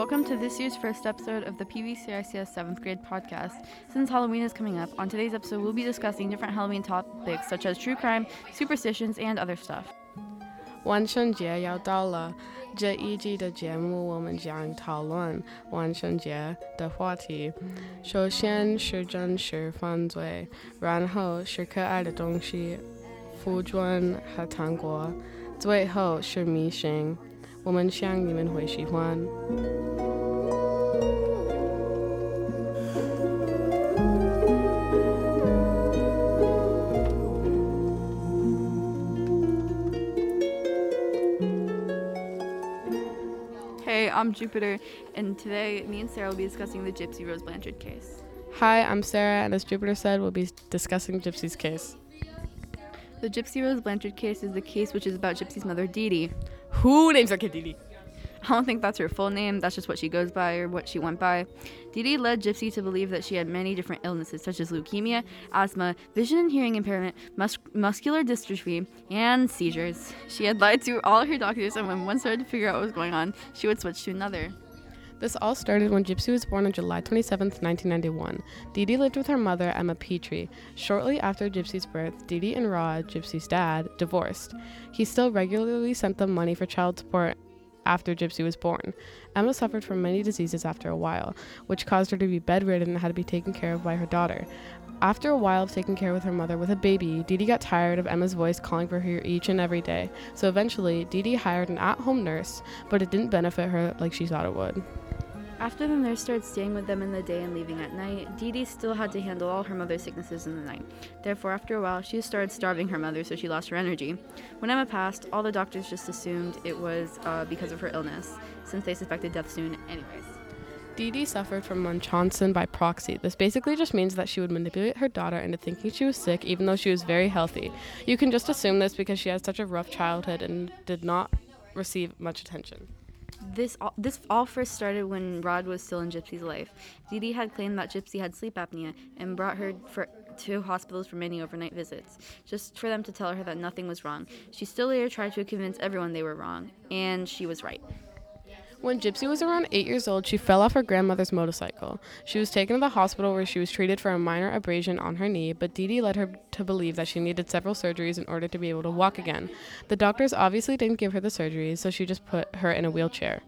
Welcome to this year's first episode of the PVCICS 7th grade podcast. Since Halloween is coming up, on today's episode we'll be discussing different Halloween topics such as true crime, superstitions, and other stuff. 万圣节要到了，这一季的节目我们将讨论万圣节的话题。首先是真实犯罪，然后是可爱的东西，服装和糖果，最后是迷信。 Hey, I'm Jupiter, and today me and Sara will be discussing the Gypsy Rose Blanchard case. Hi, I'm Sara, and as Jupiter said, we'll be discussing Gypsy's case. The Gypsy Rose Blanchard case is the case which is about Gypsy's mother, Dee Dee. Who names their kid Dee? I don't think that's her full name, that's just what she goes by or what she went by. Dee led Gypsy to believe that she had many different illnesses such as leukemia, asthma, vision and hearing impairment, mus- muscular dystrophy, and seizures. She had lied to all her doctors, and when one started to figure out what was going on, she would switch to another. This all started when Gypsy was born on July 27, 1991. Dee Dee lived with her mother, Emma Pitre. Shortly after Gypsy's birth, Dee Dee and Rod, Gypsy's dad, divorced. He still regularly sent them money for child support after Gypsy was born. Emma suffered from many diseases after a while, which caused her to be bedridden and had to be taken care of by her daughter. After a while of taking care with her mother with a baby, Dee Dee got tired of Emma's voice calling for her each and every day. So eventually, Dee Dee hired an at home nurse, but it didn't benefit her like she thought it would. After the nurse started staying with them in the day and leaving at night, Dee Dee still had to handle all her mother's sicknesses in the night. Therefore, after a while, she started starving her mother, so she lost her energy. When Emma passed, all the doctors just assumed it was uh, because of her illness, since they suspected death soon, anyways. Dee Dee suffered from Munchausen by proxy. This basically just means that she would manipulate her daughter into thinking she was sick even though she was very healthy. You can just assume this because she had such a rough childhood and did not receive much attention. This all, this all first started when Rod was still in Gypsy's life. Dee Dee had claimed that Gypsy had sleep apnea and brought her for, to hospitals for many overnight visits, just for them to tell her that nothing was wrong. She still later tried to convince everyone they were wrong, and she was right. When Gypsy was around eight years old, she fell off her grandmother's motorcycle. She was taken to the hospital where she was treated for a minor abrasion on her knee, but Dee Dee led her to believe that she needed several surgeries in order to be able to walk again. The doctors obviously didn't give her the surgeries, so she just put her in a wheelchair.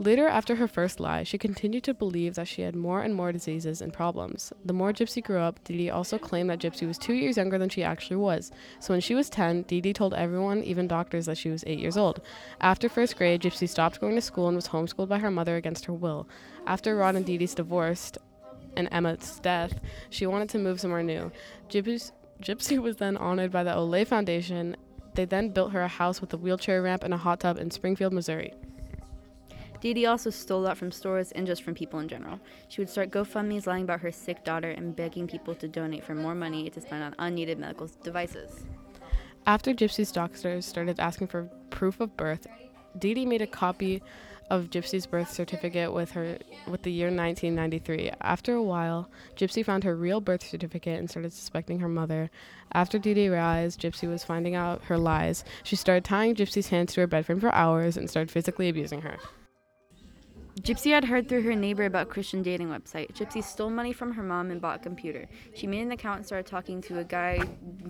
Later, after her first lie, she continued to believe that she had more and more diseases and problems. The more Gypsy grew up, Dee Dee also claimed that Gypsy was two years younger than she actually was. So when she was 10, Dee Dee told everyone, even doctors, that she was eight years old. After first grade, Gypsy stopped going to school and was homeschooled by her mother against her will. After Rod and Dee Dee's divorce and Emma's death, she wanted to move somewhere new. Gypsy, Gypsy was then honored by the Olay Foundation. They then built her a house with a wheelchair ramp and a hot tub in Springfield, Missouri. Dee also stole that from stores and just from people in general. She would start GoFundMe's lying about her sick daughter and begging people to donate for more money to spend on unneeded medical devices. After Gypsy's doctors started asking for proof of birth, Dee made a copy of Gypsy's birth certificate with her with the year 1993. After a while, Gypsy found her real birth certificate and started suspecting her mother. After Dee realized Gypsy was finding out her lies, she started tying Gypsy's hands to her bed frame for hours and started physically abusing her. Gypsy had heard through her neighbor about Christian dating website. Gypsy stole money from her mom and bought a computer. She made an account and started talking to a guy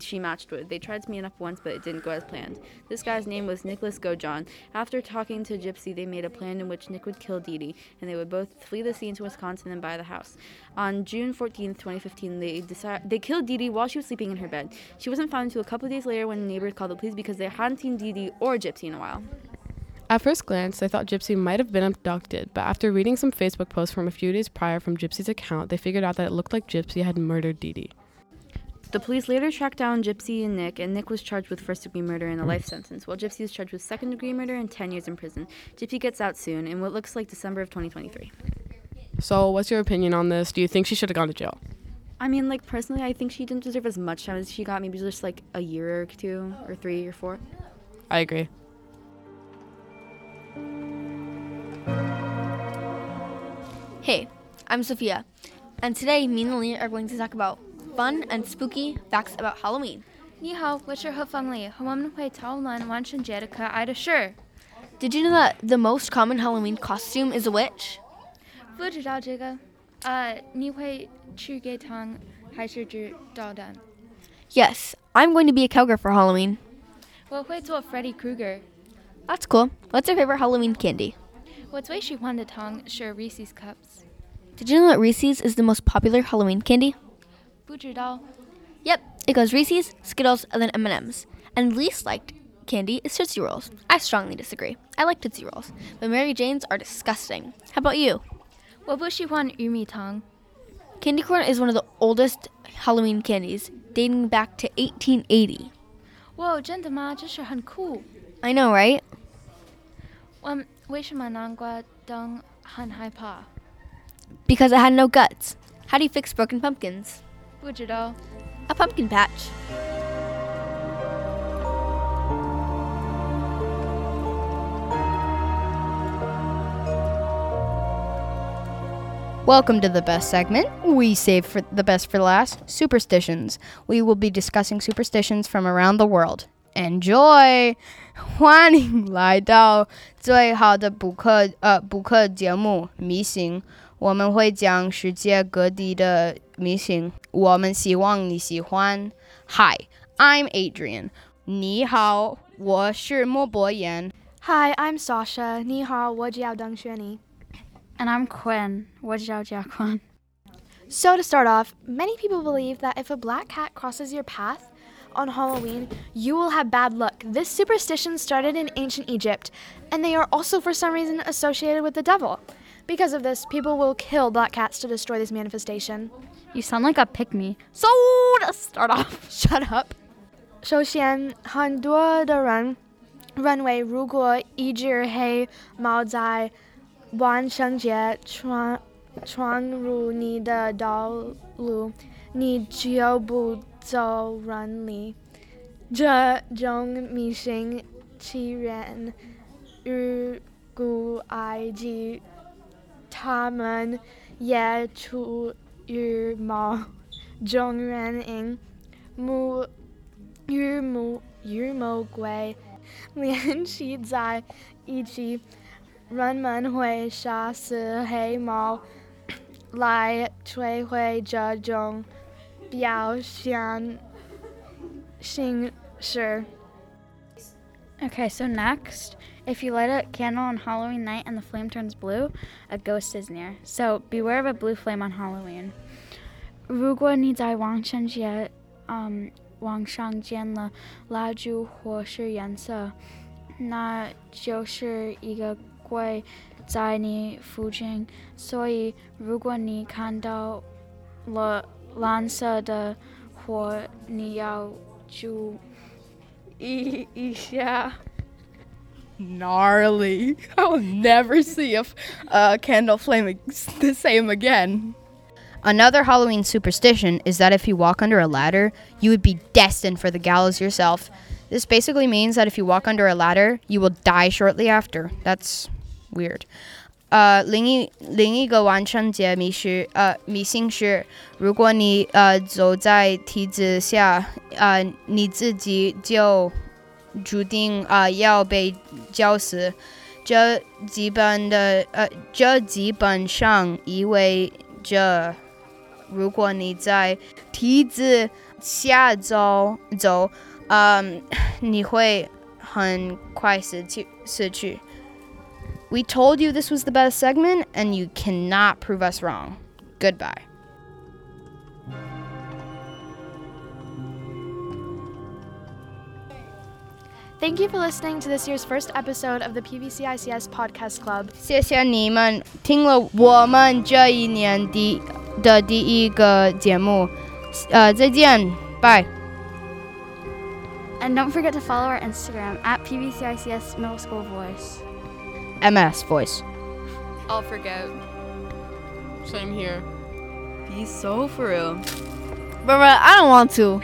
she matched with. They tried to meet up once, but it didn't go as planned. This guy's name was Nicholas Godejohn. After talking to Gypsy, they made a plan in which Nick would kill Dee Dee, and they would both flee the scene to Wisconsin and buy the house. On June 14, 2015, they decided they killed Dee Dee while she was sleeping in her bed. She wasn't found until a couple of days later when neighbors called the police because they hadn't seen Dee Dee or Gypsy in a while. At first glance, they thought Gypsy might have been abducted, but after reading some Facebook posts from a few days prior from Gypsy's account, they figured out that it looked like Gypsy had murdered Dee Dee. The police later tracked down Gypsy and Nick, and Nick was charged with first degree murder and a life sentence, while Gypsy was charged with second degree murder and 10 years in prison. Gypsy gets out soon in what looks like December of 2023. So, what's your opinion on this? Do you think she should have gone to jail? I mean, like, personally, I think she didn't deserve as much time as she got, maybe just like a year or two, or three or four. I agree. Hey, I'm Sofia, and today me and Lily are going to talk about fun and spooky facts about Halloween. 你好，我是何方丽，我们会讨论万圣节的可爱的事。Did you know that the most common Halloween costume is a witch? 不知道这个，呃，你会吃鸡汤还是吃导弹？Yes, I'm going to be a cowgirl for Halloween. 我会做 Freddy Krueger。That's cool. What's your favorite Halloween candy? 我最喜欢的糖是 Reese's Cups。 Did you know that Reese's is the most popular Halloween candy? 不知道， Yep, it goes Reese's, Skittles, and then M&Ms. And least liked candy is Tootsie Rolls. I strongly disagree. I like Tootsie Rolls, but Mary Jane's are disgusting. How about you? 我不喜欢玉米糖。 Candy corn is one of the oldest Halloween candies, dating back to 1880. 哇，真的吗？这是很酷。 I know, right? 我 Dong Pa. Because it had no guts. How do you fix broken pumpkins? Bujido. A pumpkin patch. Welcome to the best segment. We save for the best for last, superstitions. We will be discussing superstitions from around the world. Enjoy，欢迎来到最好的补课呃补课节目《迷信》，我们会讲世界各地的迷信，我们希望你喜欢。Hi，I'm Adrien。你好，我是莫博言。Hi，I'm Sasha。你好，我叫邓雪妮。And I'm Quinn. 我叫 to start off, many people believe that if a black cat crosses your path, on Halloween, you will have bad luck. This superstition started in ancient Egypt, and they are also, for some reason, associated with the devil. Because of this, people will kill black cats to destroy this manifestation. You sound like a pick me. So, to start off, shut up. 首先，很多的人认为，如果一只黑猫在万圣节闯闯入你的道路，你就不 走人里。这种迷信起源于古埃及，他们也出于某种原因。母与母与魔鬼联系在一起，人们会杀死黑猫来摧毁这种 表现形式。 Okay, so next, if you light a candle on Halloween night and the flame turns blue, a ghost is near. So beware of a blue flame on Halloween. 如果你在万圣节，嗯，网上见了蜡烛或是颜色，那就是一个鬼在你附近。所以，如果你看到了 蓝色的火，你要注意一下。 gnarly. I'll never see a, f- a candle flame ex- the same again. Another Halloween superstition is that if you walk under a ladder, you would be destined for the gallows yourself. This basically means that if you walk under a ladder, you will die shortly after. That's weird. 呃，另一另一个完成节迷是呃迷信是，如果你呃走在梯子下，呃你自己就注定啊、呃要被绞死。这基本的呃，这基本上意味着，如果你在梯子下走走，嗯，你会很快死去死去。We told you this was the best segment, and you cannot prove us wrong. Goodbye. Thank you for listening to this year's first episode of the PVCICS Podcast Club. 谢谢你们听了我们这一年第的第一个节目，呃，再见，拜。 And don't forget to follow our Instagram at PVCICS Middle School Voice. MS voice. I'll forget. Same here. Be so for real. Bruh, I don't want to.